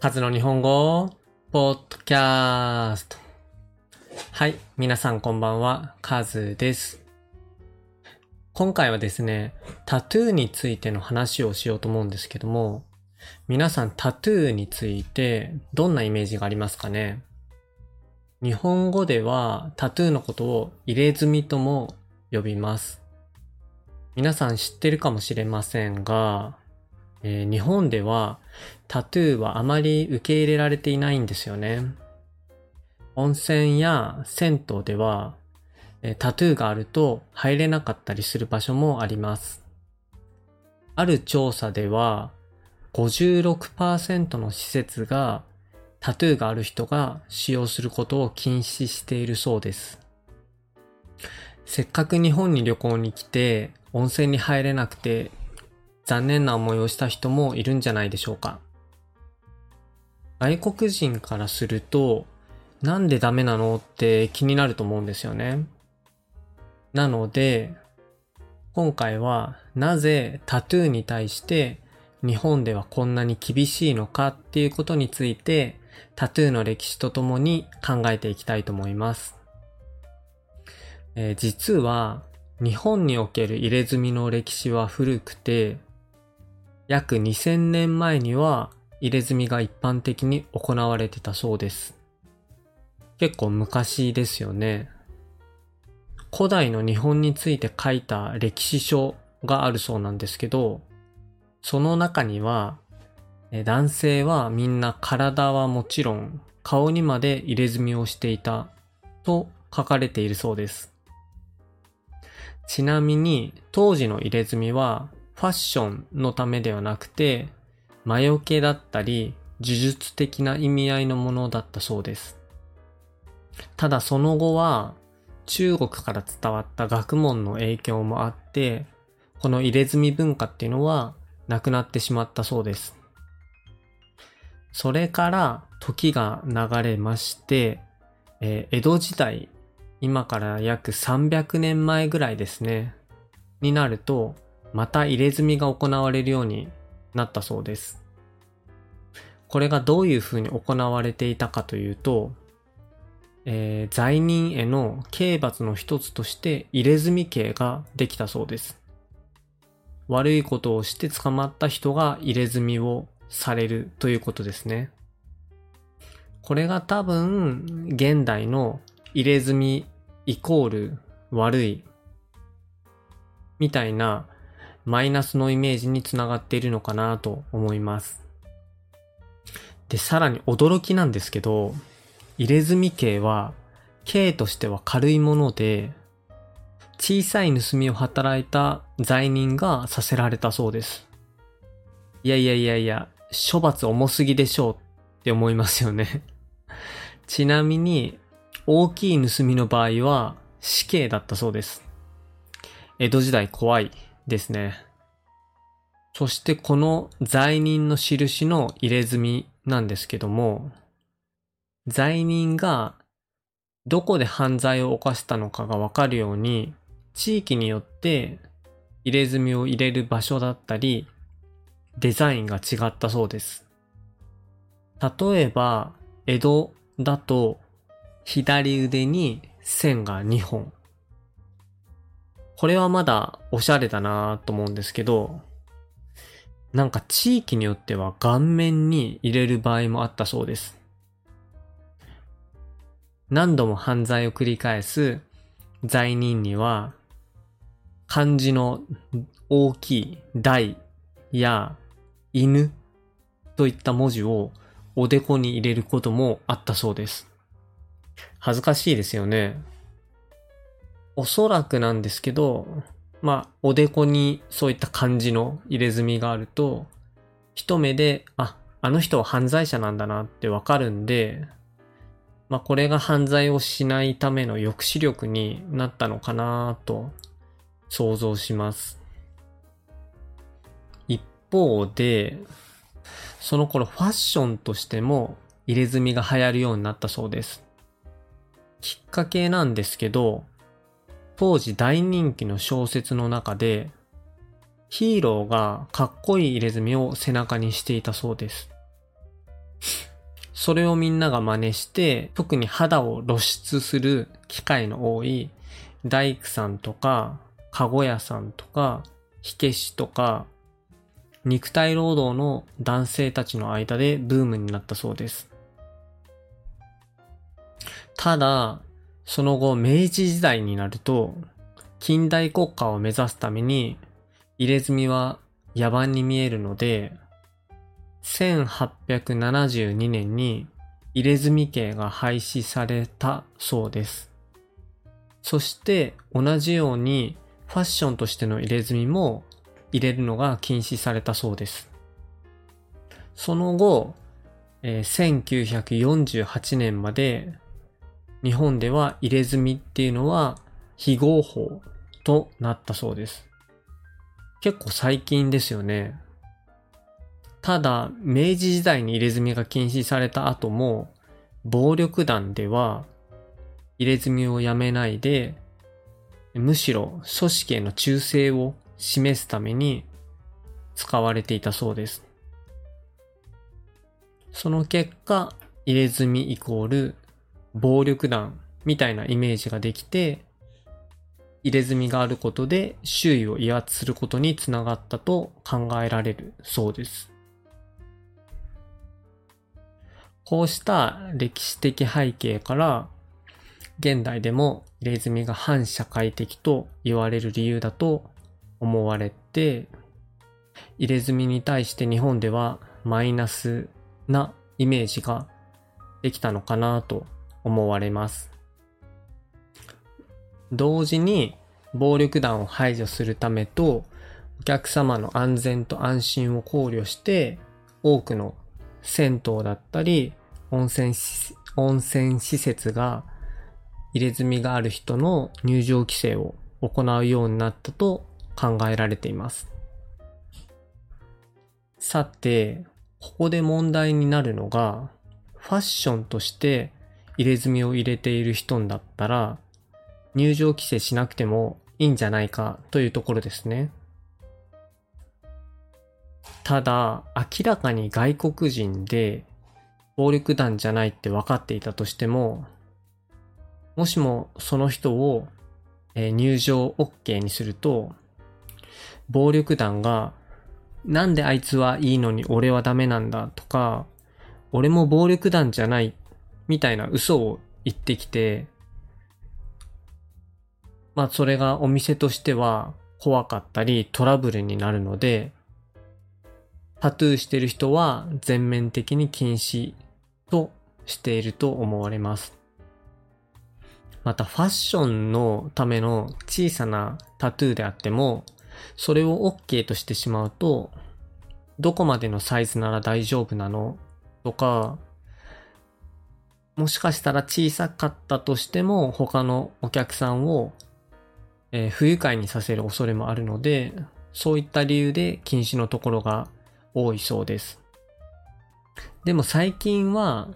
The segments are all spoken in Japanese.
カズの日本語、ポッドキャスト。はい、皆さんこんばんは、カズです。今回はですね、タトゥーについての話をしようと思うんですけども、皆さんタトゥーについてどんなイメージがありますかね？日本語ではタトゥーのことを入れ墨とも呼びます。皆さん知ってるかもしれませんが、えー日本ではタトゥーはあまり受け入れられていないんですよね。温泉や銭湯では、えータトゥーがあると入れなかったりする場所もあります。ある調査では、56%の施設がタトゥーがある人が使用することを禁止しているそうです。せっかく日本に旅行に来て温泉に入れなくて残念な思いをした人もいるんじゃないでしょうか。外国人からすると、なんでダメなのって気になると思うんですよね。なので、今回はなぜタトゥーに対して日本ではこんなに厳しいのかっていうことについてタトゥーの歴史とともに考えていきたいと思います。えー実は日本における入れ墨の歴史は古くて約2000年前には入れ墨が一般的に行われてたそうです。結構昔ですよね。古代の日本について書いた歴史書があるそうなんですけど、その中には、男性はみんな体はもちろん顔にまで入れ墨をしていたと書かれているそうです。ちなみに当時の入れ墨はファッションのためではなくて魔除けだったり呪術的な意味合いのものだったそうです。ただその後は中国から伝わった学問の影響もあってこの入れ墨文化っていうのはなくなってしまったそうです。それから時が流れまして、えー江戸時代今から約300年前ぐらいですね。になると、また入れ墨が行われるようになったそうです。これがどういうふうに行われていたかというと、えー罪人への刑罰の一つとして入れ墨刑ができたそうです。悪いことをして捕まった人が入れ墨をされるということですね。これが多分、現代の入れ墨イコール悪いみたいなマイナスのイメージにつながっているのかなと思います。で、さらに驚きなんですけど、入れ墨刑は刑としては軽いもので、小さい盗みを働いた罪人がさせられたそうです。いやいやいやいや、処罰重すぎでしょうって思いますよね。ちなみに、大きい盗みの場合は死刑だったそうです。江戸時代怖いですね。そしてこの罪人の印の入れ墨なんですけども、罪人がどこで犯罪を犯したのかがわかるように、地域によって入れ墨を入れる場所だったり、デザインが違ったそうです。例えば、江戸だと左腕に線が2本。これはまだおしゃれだなと思うんですけど、なんか地域によっては顔面に入れる場合もあったそうです。何度も犯罪を繰り返す罪人には、漢字の大きい大や犬といった文字をおでこに入れることもあったそうです。恥ずかしいですよね。おそらくなんですけど、まあ、おでこにそういった漢字の入れ墨があると、一目で、あ、あの人は犯罪者なんだなってわかるんで、まあ、これが犯罪をしないための抑止力になったのかなと想像します。一方で、その頃ファッションとしても入れ墨が流行るようになったそうです。きっかけなんですけど、当時大人気の小説の中で、ヒーローがかっこいい入れ墨を背中にしていたそうです。それをみんなが真似して、特に肌を露出する機会の多い大工さんとか、籠屋さんとか、火消しとか、肉体労働の男性たちの間でブームになったそうです。ただ、その後明治時代になると、近代国家を目指すために、入れ墨は野蛮に見えるので、1872年に入れ墨刑が廃止されたそうです。そして同じようにファッションとしての入れ墨も入れるのが禁止されたそうです。その後、えー、1948年まで日本では入れ墨っていうのは非合法となったそうです。結構最近ですよね。ただ、明治時代に入れ墨が禁止された後も、暴力団では入れ墨をやめないで、むしろ組織への忠誠を示すために使われていたそうです。その結果、入れ墨イコール暴力団みたいなイメージができて、入れ墨があることで周囲を威圧することにつながったと考えられるそうです。こうした歴史的背景から、現代でも入れ墨が反社会的と言われる理由だと思われて、入れ墨に対して日本ではマイナスなイメージができたのかなと思われます。同時に暴力団を排除するためとお客様の安全と安心を考慮して多くの銭湯だったり温泉温泉施設が入れ墨がある人の入場規制を行うようになったと考えられています。さて、ここで問題になるのが、ファッションとして入れ墨を入れている人だったら、入場規制しなくてもいいんじゃないかというところですね。ただ、明らかに外国人で暴力団じゃないって分かっていたとしても、もしもその人を入場 OK にすると、暴力団がなんであいつはいいのに俺はダメなんだとか、俺も暴力団じゃないみたいな嘘を言ってきて、まあそれがお店としては怖かったりトラブルになるので、タトゥーしてる人は全面的に禁止としていると思われます。またファッションのための小さなタトゥーであっても、それを OK としてしまうと、どこまでのサイズなら大丈夫なのとか、もしかしたら小さかったとしても他のお客さんを、えー、不愉快にさせる恐れもあるので、そういった理由で禁止のところが多いそうです。でも最近は、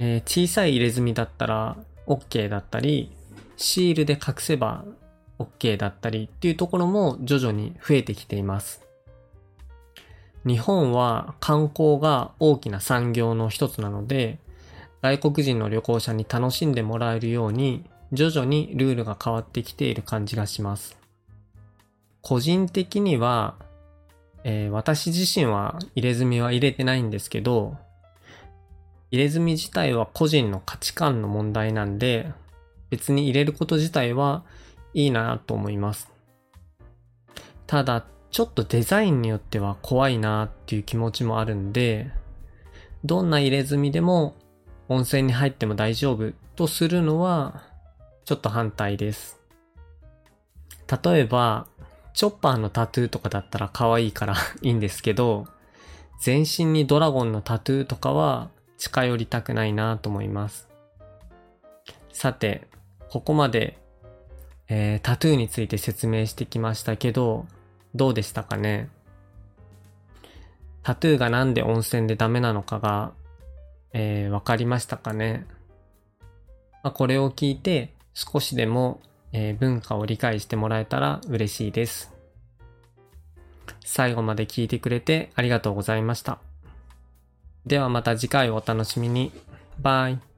えー、小さい入れ墨だったら OK だったり、シールで隠せば OK だったりっていうところも徐々に増えてきています。日本は観光が大きな産業の一つなので、外国人の旅行者に楽しんでもらえるように徐々にルールが変わってきている感じがします。個人的には、えー、私自身は入れ墨は入れてないんですけど、入れ墨自体は個人の価値観の問題なんで、別に入れること自体はいいなと思います。ただ、ちょっとデザインによっては怖いなっていう気持ちもあるんで、どんな入れ墨でも温泉に入っても大丈夫とするのは、ちょっと反対です。例えば、チョッパーのタトゥーとかだったら可愛いから いいんですけど、全身にドラゴンのタトゥーとかは近寄りたくないなと思います。さて、ここまで、えー、タトゥーについて説明してきましたけど、どうでしたかね？タトゥーがなんで温泉でダメなのかがえー、わかりましたかね、まあ、これを聞いて少しでも、えー、文化を理解してもらえたら嬉しいです。最後まで聞いてくれてありがとうございました。ではまた次回お楽しみに。バイ。